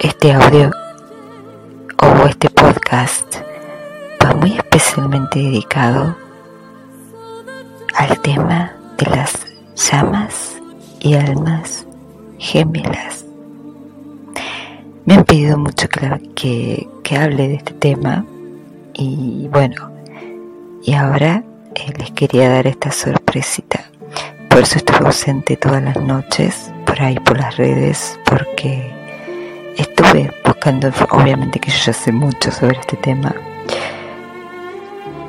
este audio o este podcast va muy especialmente dedicado al tema de las llamas y almas gemelas. Me han pedido mucho que, hable de este tema y bueno, y ahora eh, les quería dar esta sorpresita. Por eso estuve ausente todas las noches, por ahí por las redes, porque estuve buscando, obviamente que yo ya sé mucho sobre este tema,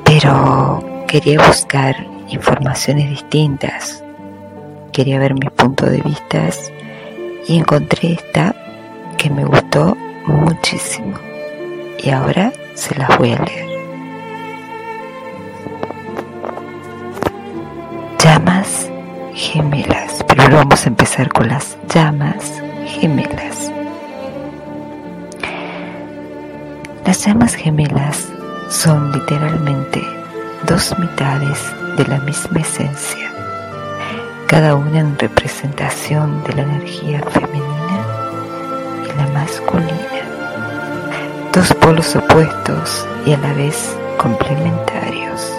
pero quería buscar informaciones distintas, quería ver mis puntos de vista y encontré esta que me gustó muchísimo y ahora se las voy a leer. Llamas gemelas. Primero vamos a empezar con las llamas gemelas. Las llamas gemelas son literalmente dos mitades de la misma esencia, cada una en representación de la energía femenina y la masculina. Dos polos opuestos y a la vez complementarios.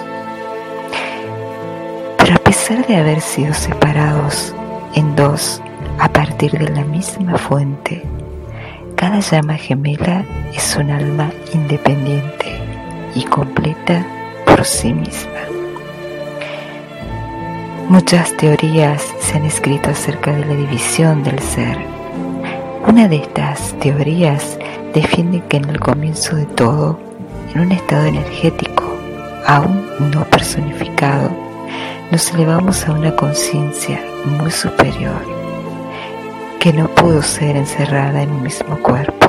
Pero a pesar de haber sido separados en dos a partir de la misma fuente, cada llama gemela es un alma independiente y completa por sí misma. Muchas teorías se han escrito acerca de la división del ser. Una de estas teorías defiende que en el comienzo de todo, en un estado energético aún no personificado, nos elevamos a una conciencia muy superior que no pudo ser encerrada en un mismo cuerpo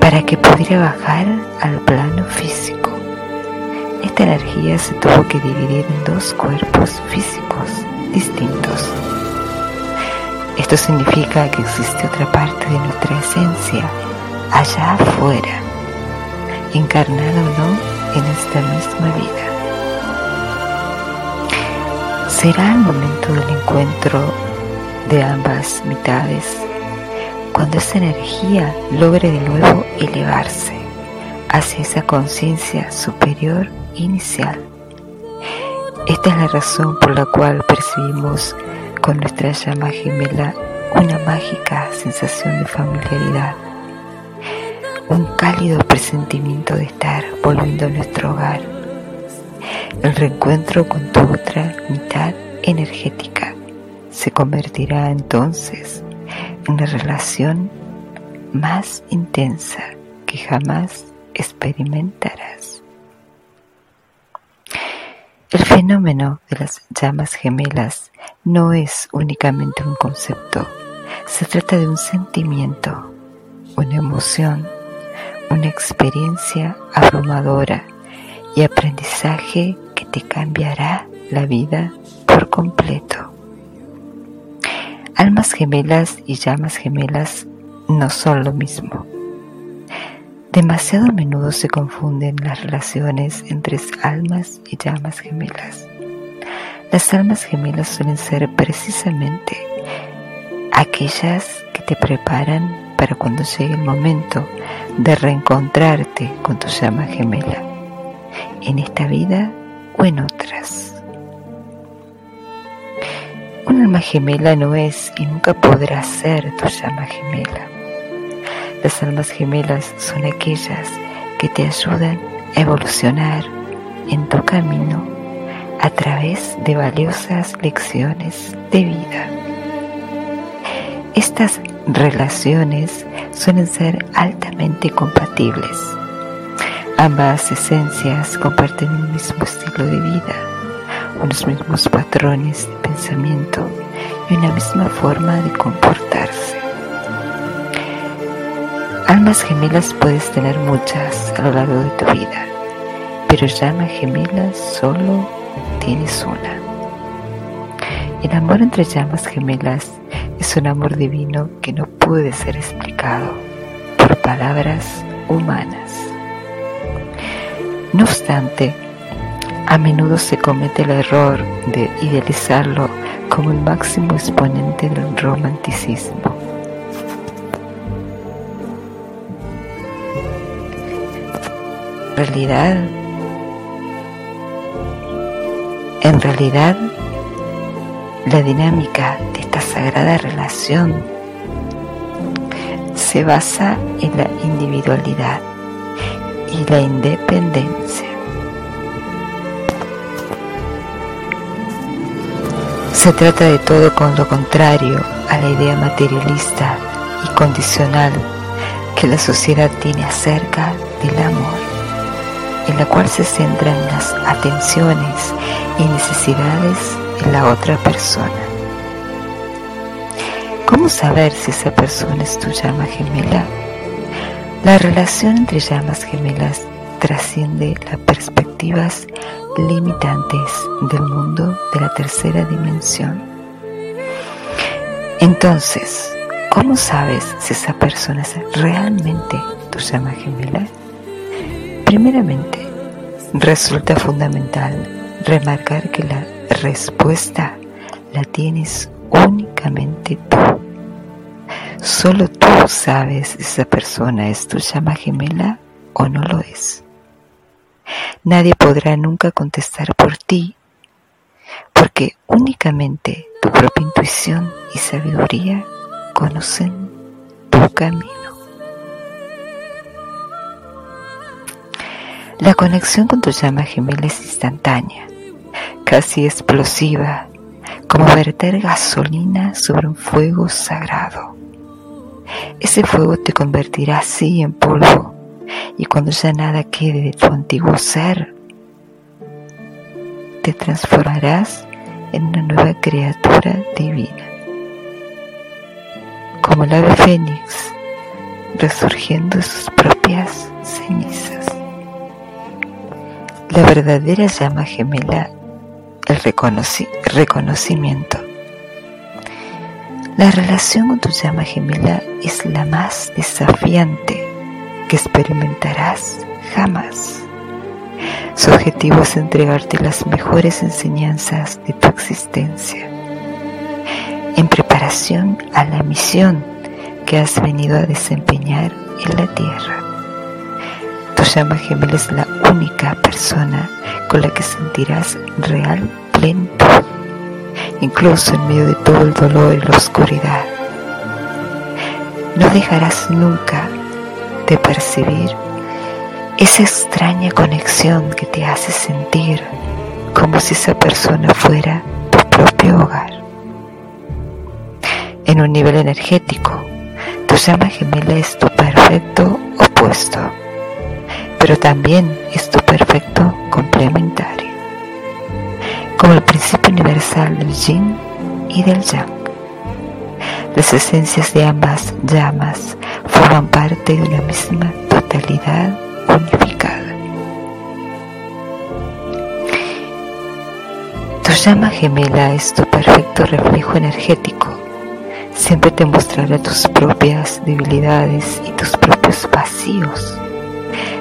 para que pudiera bajar al plano físico. Esta energía se tuvo que dividir en dos cuerpos físicos distintos. Esto significa que existe otra parte de nuestra esencia allá afuera, encarnada o no en esta misma vida. Será el momento del encuentro de ambas mitades cuando esa energía logre de nuevo elevarse hacia esa conciencia superior inicial. Esta es la razón por la cual percibimos con nuestra llama gemela una mágica sensación de familiaridad, un cálido presentimiento de estar volviendo a nuestro hogar, el reencuentro con tu otra mitad energética se convertirá entonces en la relación más intensa que jamás experimentarás. El fenómeno de las llamas gemelas no es únicamente un concepto, se trata de un sentimiento, una emoción, una experiencia abrumadora y aprendizaje que te cambiará la vida por completo. Almas gemelas y llamas gemelas no son lo mismo. Demasiado a menudo se confunden las relaciones entre almas y llamas gemelas. Las almas gemelas suelen ser precisamente aquellas que te preparan para cuando llegue el momento de reencontrarte con tu llama gemela, en esta vida o en otras. Un alma gemela no es y nunca podrá ser tu llama gemela. Las almas gemelas son aquellas que te ayudan a evolucionar en tu camino a través de valiosas lecciones de vida. Estas relaciones suelen ser altamente compatibles. Ambas esencias comparten el mismo estilo de vida los mismos patrones de pensamiento y una misma forma de comportarse. Almas gemelas puedes tener muchas a lo largo de tu vida, pero llama gemelas solo tienes una. El amor entre llamas gemelas es un amor divino que no puede ser explicado por palabras humanas. No obstante, a menudo se comete el error de idealizarlo como el máximo exponente del romanticismo. En realidad, en realidad, la dinámica de esta sagrada relación se basa en la individualidad y la independencia. Se trata de todo con lo contrario a la idea materialista y condicional que la sociedad tiene acerca del amor, en la cual se centran las atenciones y necesidades en la otra persona. ¿Cómo saber si esa persona es tu llama gemela? La relación entre llamas gemelas trasciende las perspectivas limitantes del mundo de la tercera dimensión. Entonces, ¿cómo sabes si esa persona es realmente tu llama gemela? Primeramente, resulta fundamental remarcar que la respuesta la tienes únicamente tú. Solo tú sabes si esa persona es tu llama gemela o no lo es. Nadie podrá nunca contestar por ti, porque únicamente tu propia intuición y sabiduría conocen tu camino. La conexión con tu llama gemela es instantánea, casi explosiva, como verter gasolina sobre un fuego sagrado. Ese fuego te convertirá así en polvo y cuando ya nada quede de tu antiguo ser, te transformarás en una nueva criatura divina. Como el ave fénix, resurgiendo de sus propias cenizas. La verdadera llama gemela, el reconocimiento. La relación con tu llama gemela es la más desafiante experimentarás jamás. Su objetivo es entregarte las mejores enseñanzas de tu existencia en preparación a la misión que has venido a desempeñar en la tierra. Tu llama gemela es la única persona con la que sentirás real plenitud, incluso en medio de todo el dolor y la oscuridad. No dejarás nunca de percibir esa extraña conexión que te hace sentir como si esa persona fuera tu propio hogar. En un nivel energético, tu llama gemela es tu perfecto opuesto pero también es tu perfecto complementario, como el principio universal del yin y del yang. Las esencias de ambas llamas forman parte de una misma totalidad unificada. Tu llama gemela es tu perfecto reflejo energético. Siempre te mostrará tus propias debilidades y tus propios vacíos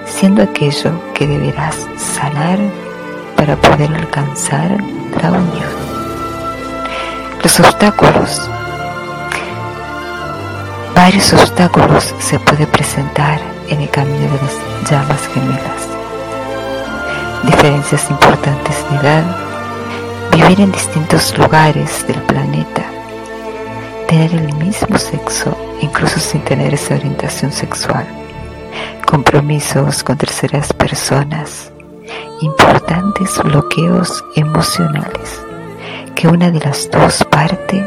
siendo aquello que deberás sanar para poder alcanzar la unión. Los obstáculos. Varios obstáculos se pueden presentar en el camino de las llamas gemelas. Diferencias importantes de edad, vivir en distintos lugares del planeta, tener el mismo sexo incluso sin tener esa orientación sexual. Compromisos con terceras personas, importantes bloqueos emocionales, que una de las dos partes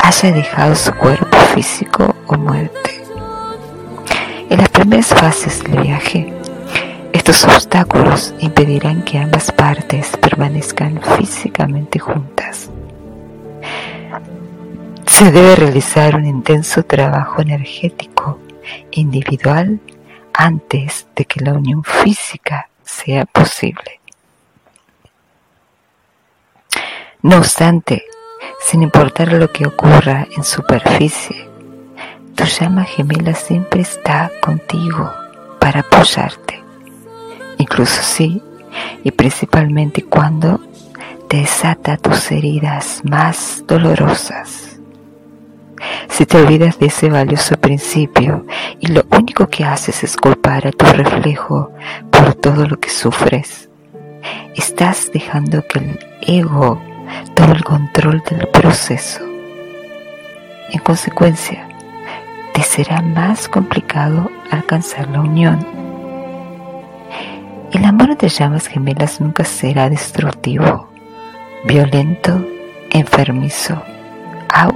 haya dejado su cuerpo físico o muerte. En las primeras fases del viaje, estos obstáculos impedirán que ambas partes permanezcan físicamente juntas. Se debe realizar un intenso trabajo energético individual antes de que la unión física sea posible. No obstante, sin importar lo que ocurra en superficie, tu llama gemela siempre está contigo para apoyarte, incluso si y principalmente cuando te desata tus heridas más dolorosas. si te olvidas de ese valioso principio y lo único que haces es culpar a tu reflejo por todo lo que sufres, estás dejando que el ego tome el control del proceso. En consecuencia, te será más complicado alcanzar la unión. El amor de llamas gemelas nunca será destructivo, violento, enfermizo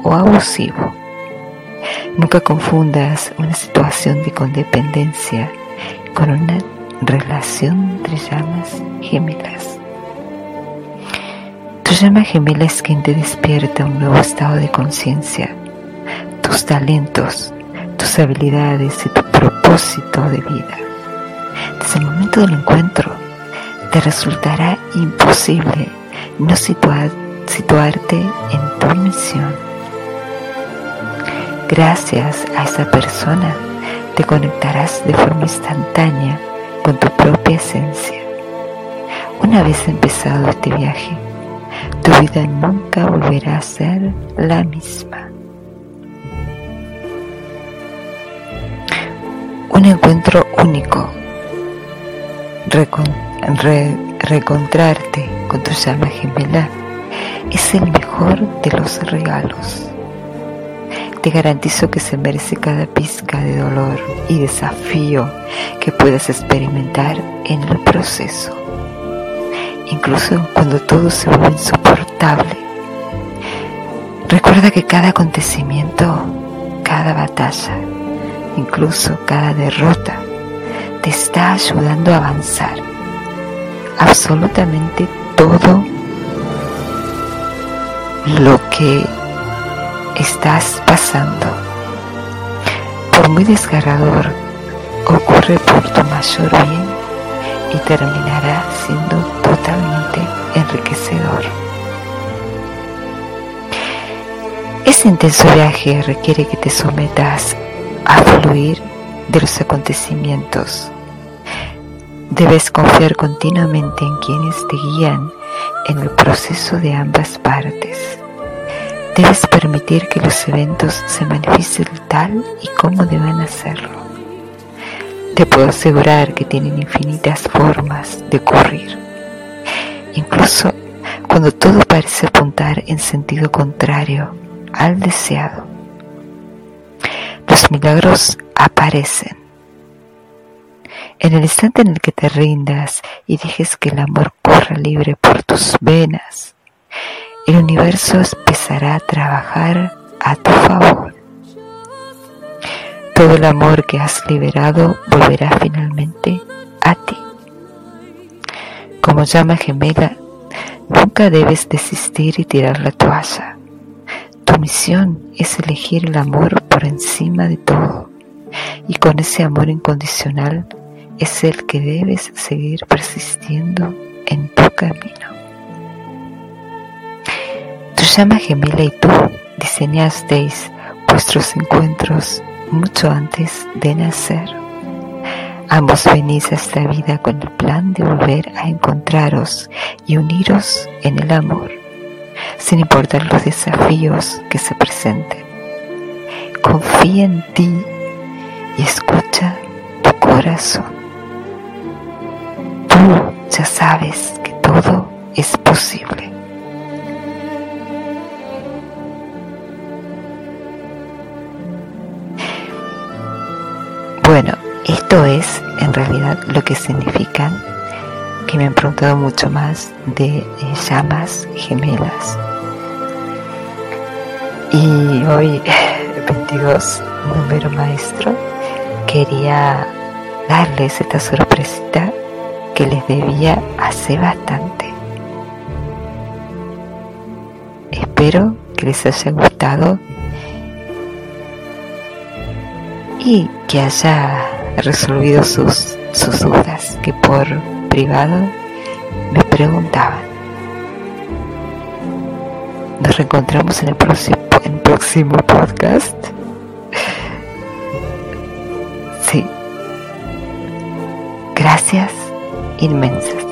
o abusivo. Nunca confundas una situación de codependencia con una relación entre llamas gemelas. Tu llama gemela es quien te despierta un nuevo estado de conciencia, tus talentos, habilidades y tu propósito de vida. Desde el momento del encuentro, te resultará imposible no situarte en tu misión Gracias a esa persona te conectarás de forma instantánea con tu propia esencia. Una vez empezado este viaje, tu vida nunca volverá a ser la misma. Encuentro único. reencontrarte con tu llama gemela es el mejor de los regalos. Te garantizo que se merece cada pizca de dolor y desafío que puedas experimentar en el proceso. Incluso cuando todo se vuelve insoportable. Recuerda que cada acontecimiento, cada batalla, incluso cada derrota, te está ayudando a avanzar. Absolutamente todo lo que estás pasando. Por muy desgarrador, ocurre por tu mayor bien y terminará siendo totalmente enriquecedor. Ese intenso viaje requiere que te sometas a fluir de los acontecimientos. Debes confiar continuamente en quienes te guían en el proceso de ambas partes. Debes permitir que los eventos se manifiesten tal y como deben hacerlo. Te puedo asegurar que tienen infinitas formas de ocurrir. Incluso cuando todo parece apuntar en sentido contrario al deseado. Los milagros aparecen. En el instante en el que te rindas y dejes que el amor corra libre por tus venas, el universo empezará a trabajar a tu favor. Todo el amor que has liberado volverá finalmente a ti. Como llama gemela, nunca debes desistir y tirar la toalla. Tu misión es elegir el amor por encima de todo y con ese amor incondicional es el que debes seguir persistiendo en tu camino. Tu llama gemela y tú diseñasteis vuestros encuentros mucho antes de nacer. Ambos venís a esta vida con el plan de volver a encontraros y uniros en el amor, sin importar los desafíos que se presenten. Confía en ti y escucha tu corazón. Tú ya sabes que todo es posible. Bueno, esto es en realidad lo que significan, que me han preguntado mucho más de eh, llamas gemelas. Y hoy, 22, número maestro, quería darles esta sorpresita que les debía hace bastante. Espero que les haya gustado y que haya resolvido sus, sus dudas que por privado me preguntaban. Nos reencontramos en el próximo, en próximo podcast. Sí. Gracias inmensas.